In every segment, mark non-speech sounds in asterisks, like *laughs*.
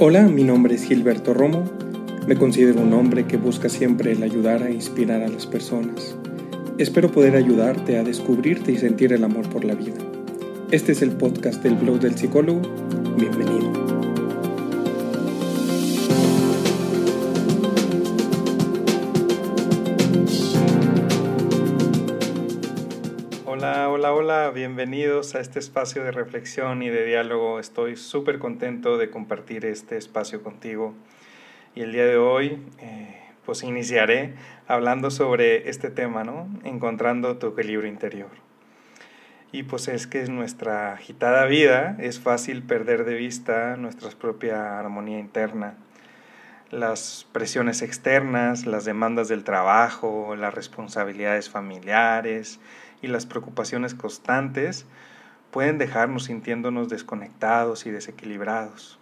Hola, mi nombre es Gilberto Romo. Me considero un hombre que busca siempre el ayudar a inspirar a las personas. Espero poder ayudarte a descubrirte y sentir el amor por la vida. Este es el podcast del blog del psicólogo. Bienvenido. Hola, hola, bienvenidos a este espacio de reflexión y de diálogo. Estoy súper contento de compartir este espacio contigo. Y el día de hoy, eh, pues iniciaré hablando sobre este tema, ¿no? Encontrando tu equilibrio interior. Y pues es que en nuestra agitada vida es fácil perder de vista nuestra propia armonía interna. Las presiones externas, las demandas del trabajo, las responsabilidades familiares, y las preocupaciones constantes pueden dejarnos sintiéndonos desconectados y desequilibrados.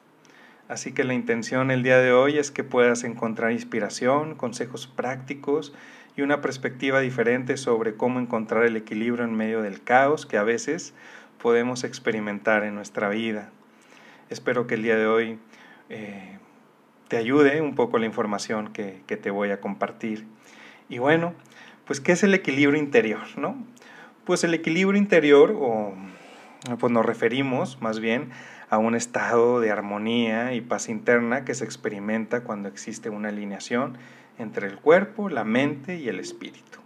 Así que la intención el día de hoy es que puedas encontrar inspiración, consejos prácticos y una perspectiva diferente sobre cómo encontrar el equilibrio en medio del caos que a veces podemos experimentar en nuestra vida. Espero que el día de hoy eh, te ayude un poco la información que, que te voy a compartir. Y bueno, pues ¿qué es el equilibrio interior? ¿no? Pues el equilibrio interior, o pues nos referimos más bien a un estado de armonía y paz interna que se experimenta cuando existe una alineación entre el cuerpo, la mente y el espíritu.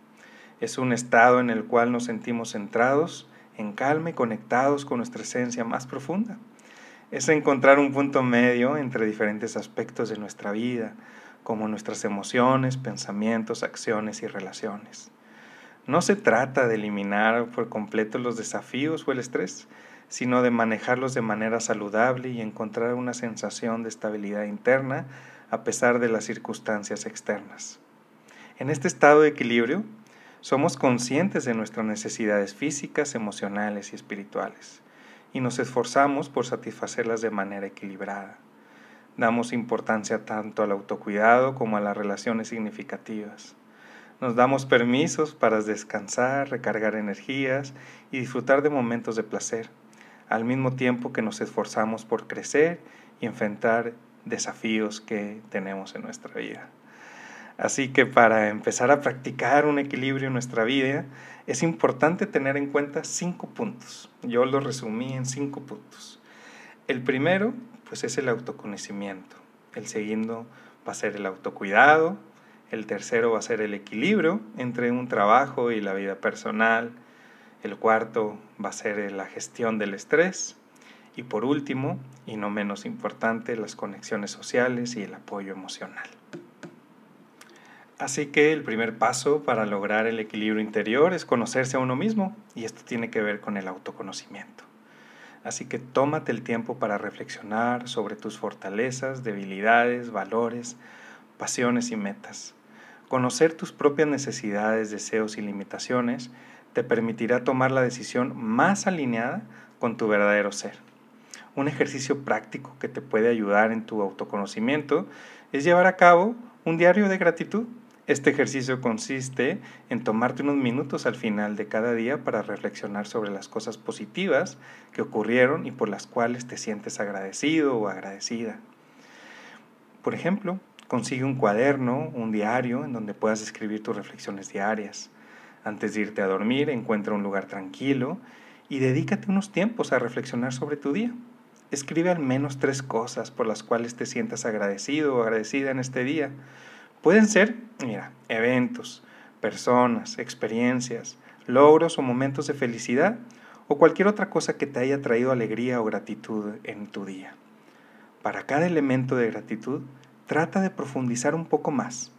Es un estado en el cual nos sentimos centrados, en calma y conectados con nuestra esencia más profunda. Es encontrar un punto medio entre diferentes aspectos de nuestra vida, como nuestras emociones, pensamientos, acciones y relaciones. No se trata de eliminar por completo los desafíos o el estrés, sino de manejarlos de manera saludable y encontrar una sensación de estabilidad interna a pesar de las circunstancias externas. En este estado de equilibrio, somos conscientes de nuestras necesidades físicas, emocionales y espirituales, y nos esforzamos por satisfacerlas de manera equilibrada. Damos importancia tanto al autocuidado como a las relaciones significativas. Nos damos permisos para descansar, recargar energías y disfrutar de momentos de placer, al mismo tiempo que nos esforzamos por crecer y enfrentar desafíos que tenemos en nuestra vida. Así que para empezar a practicar un equilibrio en nuestra vida, es importante tener en cuenta cinco puntos. Yo lo resumí en cinco puntos. El primero, pues es el autoconocimiento. El segundo va a ser el autocuidado. El tercero va a ser el equilibrio entre un trabajo y la vida personal. El cuarto va a ser la gestión del estrés. Y por último, y no menos importante, las conexiones sociales y el apoyo emocional. Así que el primer paso para lograr el equilibrio interior es conocerse a uno mismo y esto tiene que ver con el autoconocimiento. Así que tómate el tiempo para reflexionar sobre tus fortalezas, debilidades, valores, pasiones y metas. Conocer tus propias necesidades, deseos y limitaciones te permitirá tomar la decisión más alineada con tu verdadero ser. Un ejercicio práctico que te puede ayudar en tu autoconocimiento es llevar a cabo un diario de gratitud. Este ejercicio consiste en tomarte unos minutos al final de cada día para reflexionar sobre las cosas positivas que ocurrieron y por las cuales te sientes agradecido o agradecida. Por ejemplo, Consigue un cuaderno, un diario en donde puedas escribir tus reflexiones diarias. Antes de irte a dormir, encuentra un lugar tranquilo y dedícate unos tiempos a reflexionar sobre tu día. Escribe al menos tres cosas por las cuales te sientas agradecido o agradecida en este día. Pueden ser, mira, eventos, personas, experiencias, logros o momentos de felicidad o cualquier otra cosa que te haya traído alegría o gratitud en tu día. Para cada elemento de gratitud, Trata de profundizar un poco más.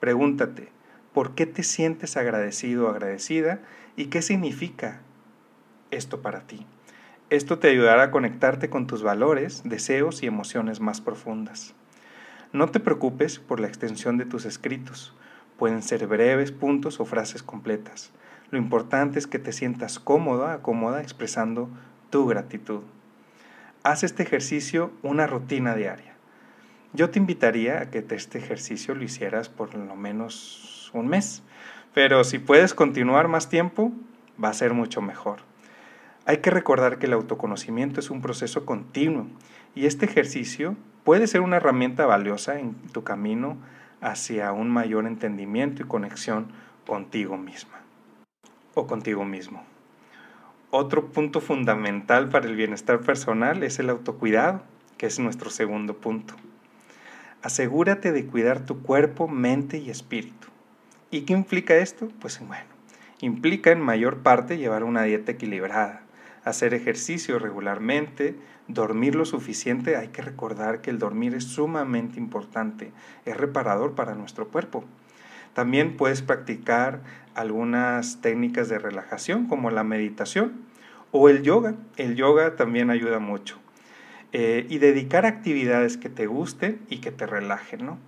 Pregúntate, ¿por qué te sientes agradecido o agradecida y qué significa esto para ti? Esto te ayudará a conectarte con tus valores, deseos y emociones más profundas. No te preocupes por la extensión de tus escritos. Pueden ser breves puntos o frases completas. Lo importante es que te sientas cómoda, cómoda expresando tu gratitud. Haz este ejercicio una rutina diaria. Yo te invitaría a que este ejercicio lo hicieras por lo menos un mes, pero si puedes continuar más tiempo, va a ser mucho mejor. Hay que recordar que el autoconocimiento es un proceso continuo y este ejercicio puede ser una herramienta valiosa en tu camino hacia un mayor entendimiento y conexión contigo misma o contigo mismo. Otro punto fundamental para el bienestar personal es el autocuidado, que es nuestro segundo punto. Asegúrate de cuidar tu cuerpo, mente y espíritu. ¿Y qué implica esto? Pues bueno, implica en mayor parte llevar una dieta equilibrada, hacer ejercicio regularmente, dormir lo suficiente. Hay que recordar que el dormir es sumamente importante, es reparador para nuestro cuerpo. También puedes practicar algunas técnicas de relajación como la meditación o el yoga. El yoga también ayuda mucho. Eh, y dedicar actividades que te gusten y que te relajen. ¿no?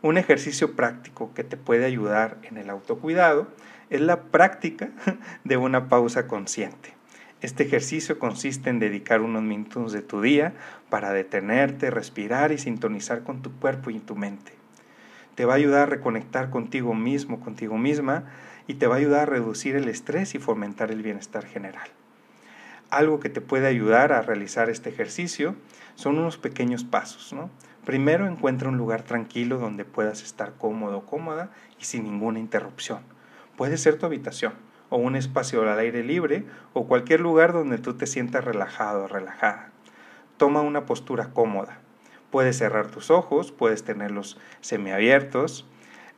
Un ejercicio práctico que te puede ayudar en el autocuidado es la práctica *laughs* de una pausa consciente. Este ejercicio consiste en dedicar unos minutos de tu día para detenerte, respirar y sintonizar con tu cuerpo y tu mente. Te va a ayudar a reconectar contigo mismo, contigo misma, y te va a ayudar a reducir el estrés y fomentar el bienestar general. Algo que te puede ayudar a realizar este ejercicio son unos pequeños pasos. ¿no? Primero encuentra un lugar tranquilo donde puedas estar cómodo o cómoda y sin ninguna interrupción. Puede ser tu habitación o un espacio al aire libre o cualquier lugar donde tú te sientas relajado o relajada. Toma una postura cómoda. Puedes cerrar tus ojos, puedes tenerlos semiabiertos.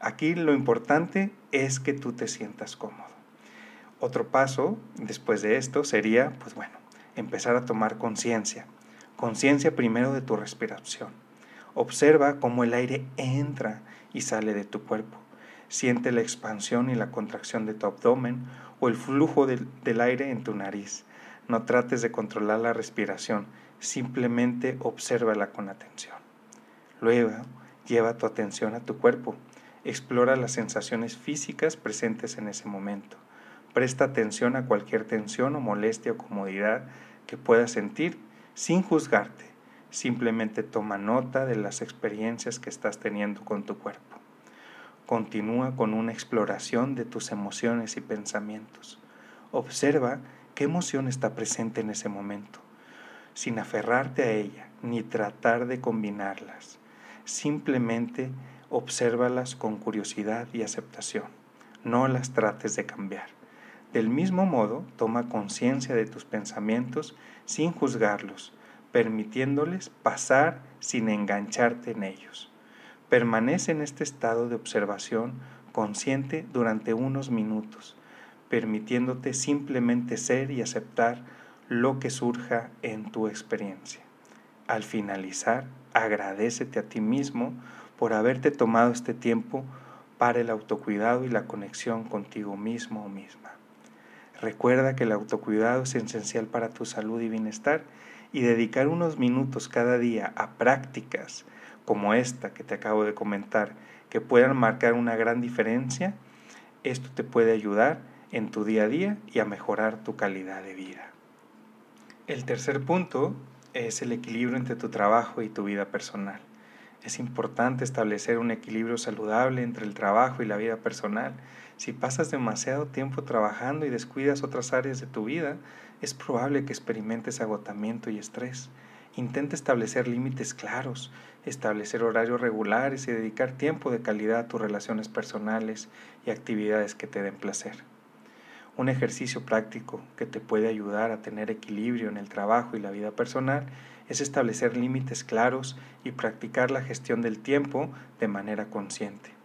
Aquí lo importante es que tú te sientas cómodo. Otro paso después de esto sería, pues bueno, empezar a tomar conciencia. Conciencia primero de tu respiración. Observa cómo el aire entra y sale de tu cuerpo. Siente la expansión y la contracción de tu abdomen o el flujo del, aire en tu nariz. No trates de controlar la respiración, simplemente obsérvala con atención. Luego, lleva tu atención a tu cuerpo. Explora las sensaciones físicas presentes en ese momento. Presta atención a cualquier tensión o molestia o comodidad que puedas sentir sin juzgarte. Simplemente toma nota de las experiencias que estás teniendo con tu cuerpo. Continúa con una exploración de tus emociones y pensamientos. Observa qué emoción está presente en ese momento, sin aferrarte a ella ni tratar de combinarlas. Simplemente obsérvalas con curiosidad y aceptación. No las trates de cambiar. Del mismo modo, toma conciencia de tus pensamientos sin juzgarlos, permitiéndoles pasar sin engancharte en ellos. Permanece en este estado de observación consciente durante unos minutos, permitiéndote simplemente ser y aceptar lo que surja en tu experiencia. Al finalizar, agradecete a ti mismo por haberte tomado este tiempo para el autocuidado y la conexión contigo mismo o misma. Recuerda que el autocuidado es esencial para tu salud y bienestar y dedicar unos minutos cada día a prácticas como esta que te acabo de comentar, que puedan marcar una gran diferencia, esto te puede ayudar en tu día a día y a mejorar tu calidad de vida. El tercer punto es el equilibrio entre tu trabajo y tu vida personal. Es importante establecer un equilibrio saludable entre el trabajo y la vida personal. Si pasas demasiado tiempo trabajando y descuidas otras áreas de tu vida, es probable que experimentes agotamiento y estrés. Intenta establecer límites claros, establecer horarios regulares y dedicar tiempo de calidad a tus relaciones personales y actividades que te den placer. Un ejercicio práctico que te puede ayudar a tener equilibrio en el trabajo y la vida personal es establecer límites claros y practicar la gestión del tiempo de manera consciente.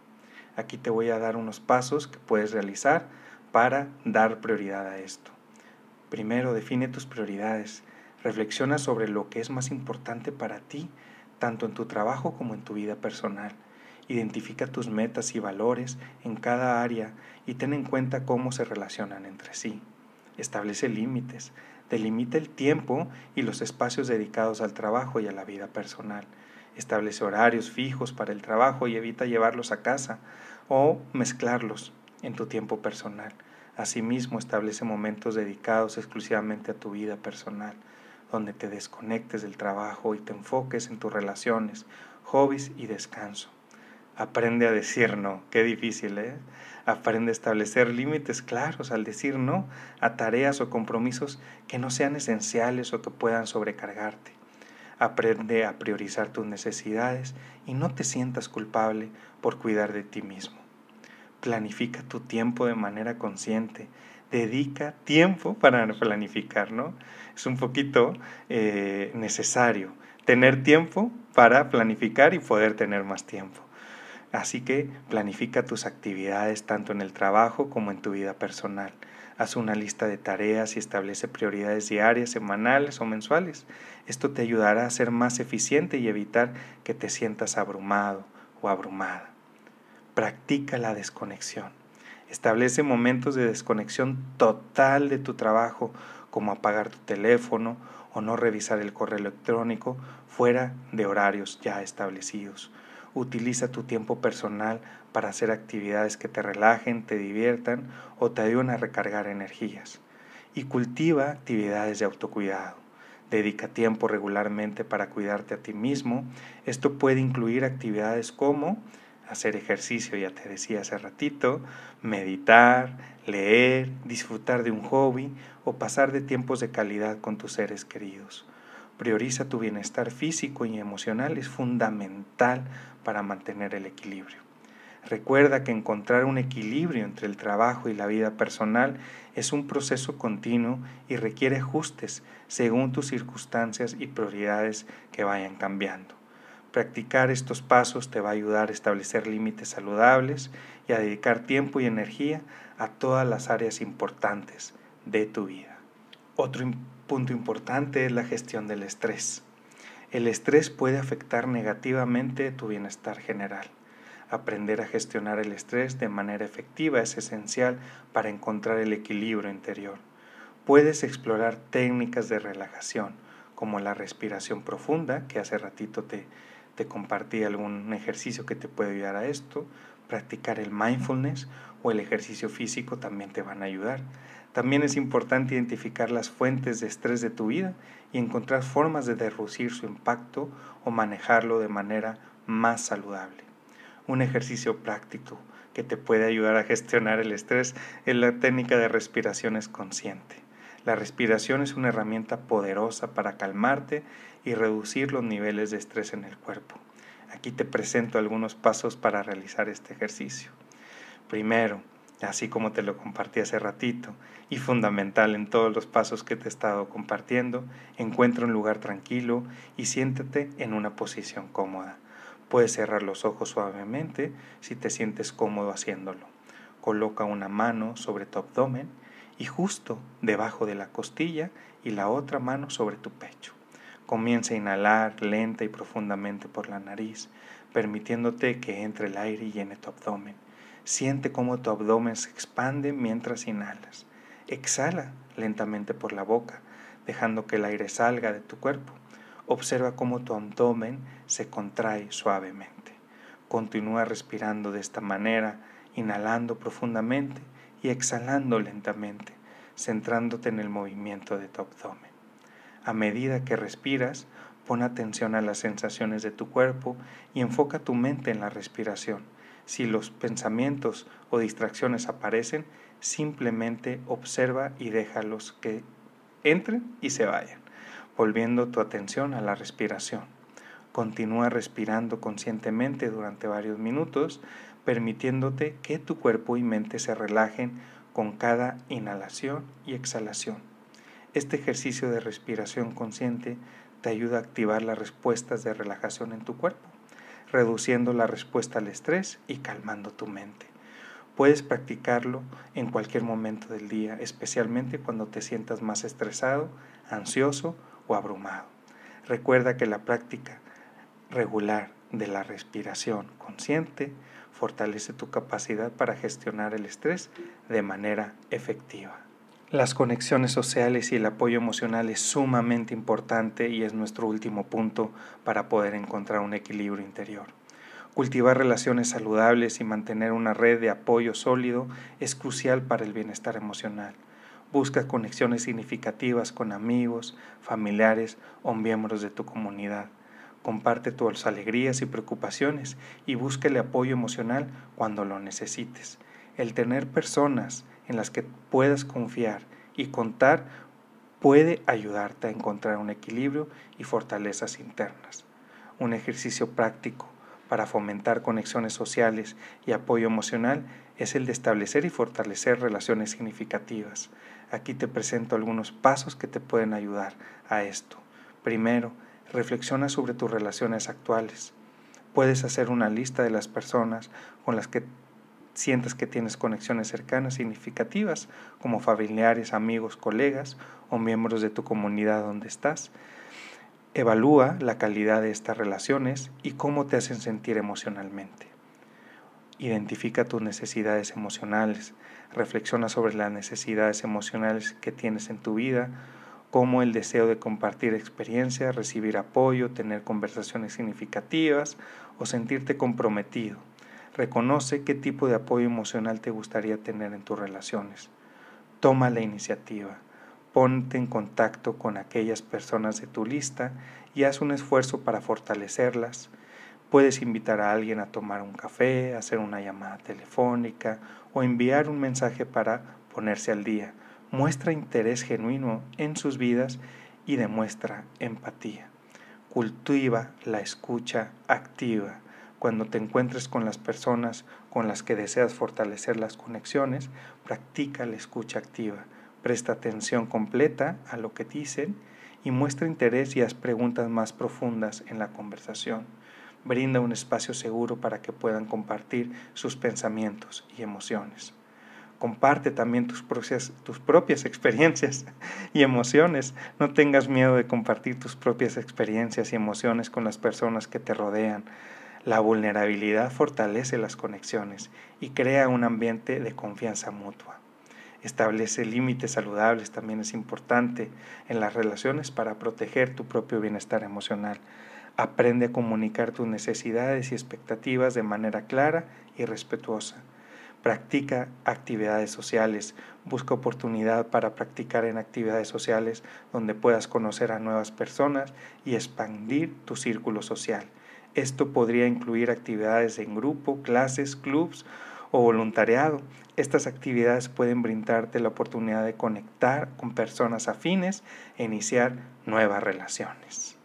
Aquí te voy a dar unos pasos que puedes realizar para dar prioridad a esto. Primero, define tus prioridades. Reflexiona sobre lo que es más importante para ti, tanto en tu trabajo como en tu vida personal. Identifica tus metas y valores en cada área y ten en cuenta cómo se relacionan entre sí. Establece límites. Delimita el tiempo y los espacios dedicados al trabajo y a la vida personal. Establece horarios fijos para el trabajo y evita llevarlos a casa o mezclarlos en tu tiempo personal. Asimismo, establece momentos dedicados exclusivamente a tu vida personal donde te desconectes del trabajo y te enfoques en tus relaciones, hobbies y descanso. Aprende a decir no, qué difícil, ¿eh? Aprende a establecer límites claros al decir no a tareas o compromisos que no sean esenciales o que puedan sobrecargarte. Aprende a priorizar tus necesidades y no te sientas culpable por cuidar de ti mismo. Planifica tu tiempo de manera consciente. Dedica tiempo *laughs* para planificar, ¿no? Es un poquito eh, necesario tener tiempo para planificar y poder tener más tiempo. Así que planifica tus actividades tanto en el trabajo como en tu vida personal. Haz una lista de tareas y establece prioridades diarias, semanales o mensuales. Esto te ayudará a ser más eficiente y evitar que te sientas abrumado o abrumada. Practica la desconexión. Establece momentos de desconexión total de tu trabajo, como apagar tu teléfono o no revisar el correo electrónico fuera de horarios ya establecidos. Utiliza tu tiempo personal para hacer actividades que te relajen, te diviertan o te ayuden a recargar energías. Y cultiva actividades de autocuidado. Dedica tiempo regularmente para cuidarte a ti mismo. Esto puede incluir actividades como hacer ejercicio, ya te decía hace ratito, meditar, leer, disfrutar de un hobby o pasar de tiempos de calidad con tus seres queridos. Prioriza tu bienestar físico y emocional, es fundamental para mantener el equilibrio. Recuerda que encontrar un equilibrio entre el trabajo y la vida personal es un proceso continuo y requiere ajustes según tus circunstancias y prioridades que vayan cambiando. Practicar estos pasos te va a ayudar a establecer límites saludables y a dedicar tiempo y energía a todas las áreas importantes de tu vida. Otro punto importante es la gestión del estrés. El estrés puede afectar negativamente tu bienestar general. Aprender a gestionar el estrés de manera efectiva es esencial para encontrar el equilibrio interior. Puedes explorar técnicas de relajación, como la respiración profunda, que hace ratito te, te compartí algún ejercicio que te puede ayudar a esto. Practicar el mindfulness o el ejercicio físico también te van a ayudar. También es importante identificar las fuentes de estrés de tu vida y encontrar formas de reducir su impacto o manejarlo de manera más saludable. Un ejercicio práctico que te puede ayudar a gestionar el estrés es la técnica de respiraciones consciente. La respiración es una herramienta poderosa para calmarte y reducir los niveles de estrés en el cuerpo. Aquí te presento algunos pasos para realizar este ejercicio. Primero, así como te lo compartí hace ratito, y fundamental en todos los pasos que te he estado compartiendo, encuentra un lugar tranquilo y siéntate en una posición cómoda. Puedes cerrar los ojos suavemente si te sientes cómodo haciéndolo. Coloca una mano sobre tu abdomen y justo debajo de la costilla y la otra mano sobre tu pecho. Comienza a inhalar lenta y profundamente por la nariz, permitiéndote que entre el aire y llene tu abdomen. Siente cómo tu abdomen se expande mientras inhalas. Exhala lentamente por la boca, dejando que el aire salga de tu cuerpo. Observa cómo tu abdomen se contrae suavemente. Continúa respirando de esta manera, inhalando profundamente y exhalando lentamente, centrándote en el movimiento de tu abdomen. A medida que respiras, pon atención a las sensaciones de tu cuerpo y enfoca tu mente en la respiración si los pensamientos o distracciones aparecen, simplemente observa y déjalos que entren y se vayan, volviendo tu atención a la respiración. Continúa respirando conscientemente durante varios minutos, permitiéndote que tu cuerpo y mente se relajen con cada inhalación y exhalación. Este ejercicio de respiración consciente te ayuda a activar las respuestas de relajación en tu cuerpo reduciendo la respuesta al estrés y calmando tu mente. Puedes practicarlo en cualquier momento del día, especialmente cuando te sientas más estresado, ansioso o abrumado. Recuerda que la práctica regular de la respiración consciente fortalece tu capacidad para gestionar el estrés de manera efectiva. Las conexiones sociales y el apoyo emocional es sumamente importante y es nuestro último punto para poder encontrar un equilibrio interior. Cultivar relaciones saludables y mantener una red de apoyo sólido es crucial para el bienestar emocional. Busca conexiones significativas con amigos, familiares o miembros de tu comunidad. Comparte tus alegrías y preocupaciones y busca apoyo emocional cuando lo necesites. El tener personas en las que puedas confiar y contar puede ayudarte a encontrar un equilibrio y fortalezas internas. Un ejercicio práctico para fomentar conexiones sociales y apoyo emocional es el de establecer y fortalecer relaciones significativas. Aquí te presento algunos pasos que te pueden ayudar a esto. Primero, reflexiona sobre tus relaciones actuales. Puedes hacer una lista de las personas con las que sientas que tienes conexiones cercanas significativas, como familiares, amigos, colegas o miembros de tu comunidad donde estás. Evalúa la calidad de estas relaciones y cómo te hacen sentir emocionalmente. Identifica tus necesidades emocionales, reflexiona sobre las necesidades emocionales que tienes en tu vida, como el deseo de compartir experiencias, recibir apoyo, tener conversaciones significativas o sentirte comprometido. Reconoce qué tipo de apoyo emocional te gustaría tener en tus relaciones. Toma la iniciativa. Ponte en contacto con aquellas personas de tu lista y haz un esfuerzo para fortalecerlas. Puedes invitar a alguien a tomar un café, hacer una llamada telefónica o enviar un mensaje para ponerse al día. Muestra interés genuino en sus vidas y demuestra empatía. Cultiva la escucha activa. Cuando te encuentres con las personas con las que deseas fortalecer las conexiones, practica la escucha activa. Presta atención completa a lo que dicen y muestra interés y haz preguntas más profundas en la conversación. Brinda un espacio seguro para que puedan compartir sus pensamientos y emociones. Comparte también tus propias, tus propias *laughs* experiencias y emociones. No tengas miedo de compartir tus propias experiencias y emociones con las personas que te rodean. La vulnerabilidad fortalece las conexiones y crea un ambiente de confianza mutua. Establece límites saludables también es importante en las relaciones para proteger tu propio bienestar emocional. Aprende a comunicar tus necesidades y expectativas de manera clara y respetuosa. Practica actividades sociales. Busca oportunidad para practicar en actividades sociales donde puedas conocer a nuevas personas y expandir tu círculo social. Esto podría incluir actividades en grupo, clases, clubs o voluntariado. Estas actividades pueden brindarte la oportunidad de conectar con personas afines e iniciar nuevas relaciones.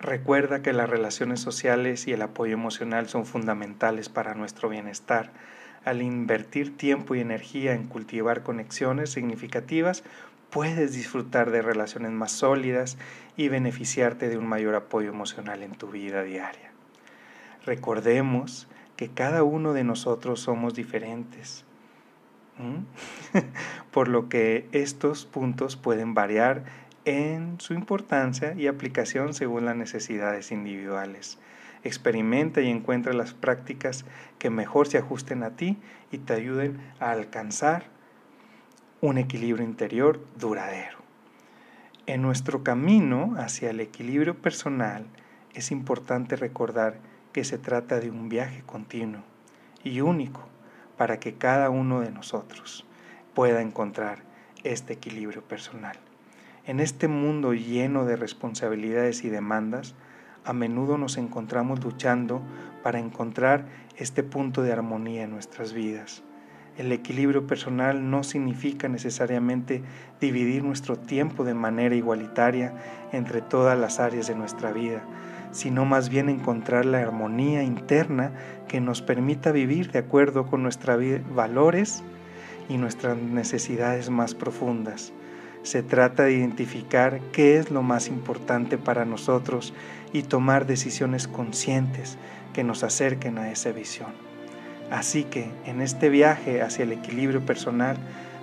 Recuerda que las relaciones sociales y el apoyo emocional son fundamentales para nuestro bienestar. Al invertir tiempo y energía en cultivar conexiones significativas, puedes disfrutar de relaciones más sólidas y beneficiarte de un mayor apoyo emocional en tu vida diaria. Recordemos que cada uno de nosotros somos diferentes, *laughs* por lo que estos puntos pueden variar en su importancia y aplicación según las necesidades individuales. Experimenta y encuentra las prácticas que mejor se ajusten a ti y te ayuden a alcanzar un equilibrio interior duradero. En nuestro camino hacia el equilibrio personal es importante recordar que se trata de un viaje continuo y único para que cada uno de nosotros pueda encontrar este equilibrio personal. En este mundo lleno de responsabilidades y demandas, a menudo nos encontramos luchando para encontrar este punto de armonía en nuestras vidas el equilibrio personal no significa necesariamente dividir nuestro tiempo de manera igualitaria entre todas las áreas de nuestra vida, sino más bien encontrar la armonía interna que nos permita vivir de acuerdo con nuestros valores y nuestras necesidades más profundas. Se trata de identificar qué es lo más importante para nosotros y tomar decisiones conscientes que nos acerquen a esa visión. Así que en este viaje hacia el equilibrio personal,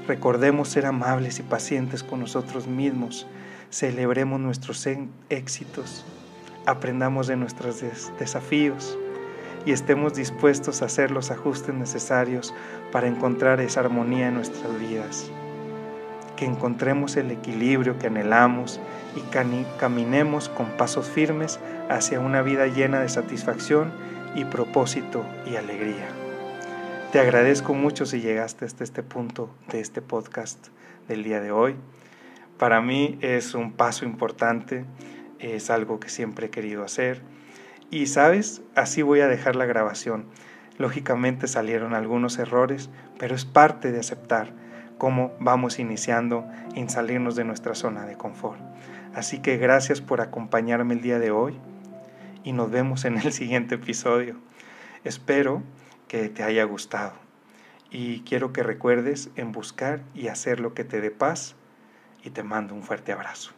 recordemos ser amables y pacientes con nosotros mismos, celebremos nuestros éxitos, aprendamos de nuestros desafíos y estemos dispuestos a hacer los ajustes necesarios para encontrar esa armonía en nuestras vidas. Que encontremos el equilibrio que anhelamos y caminemos con pasos firmes hacia una vida llena de satisfacción y propósito y alegría. Te agradezco mucho si llegaste hasta este punto de este podcast del día de hoy. Para mí es un paso importante, es algo que siempre he querido hacer. Y sabes, así voy a dejar la grabación. Lógicamente salieron algunos errores, pero es parte de aceptar. cómo vamos iniciando en salirnos de nuestra zona de confort. Así que gracias por acompañarme el día de hoy y nos vemos en el siguiente episodio. Espero que te haya gustado y quiero que recuerdes en buscar y hacer lo que te dé paz y te mando un fuerte abrazo.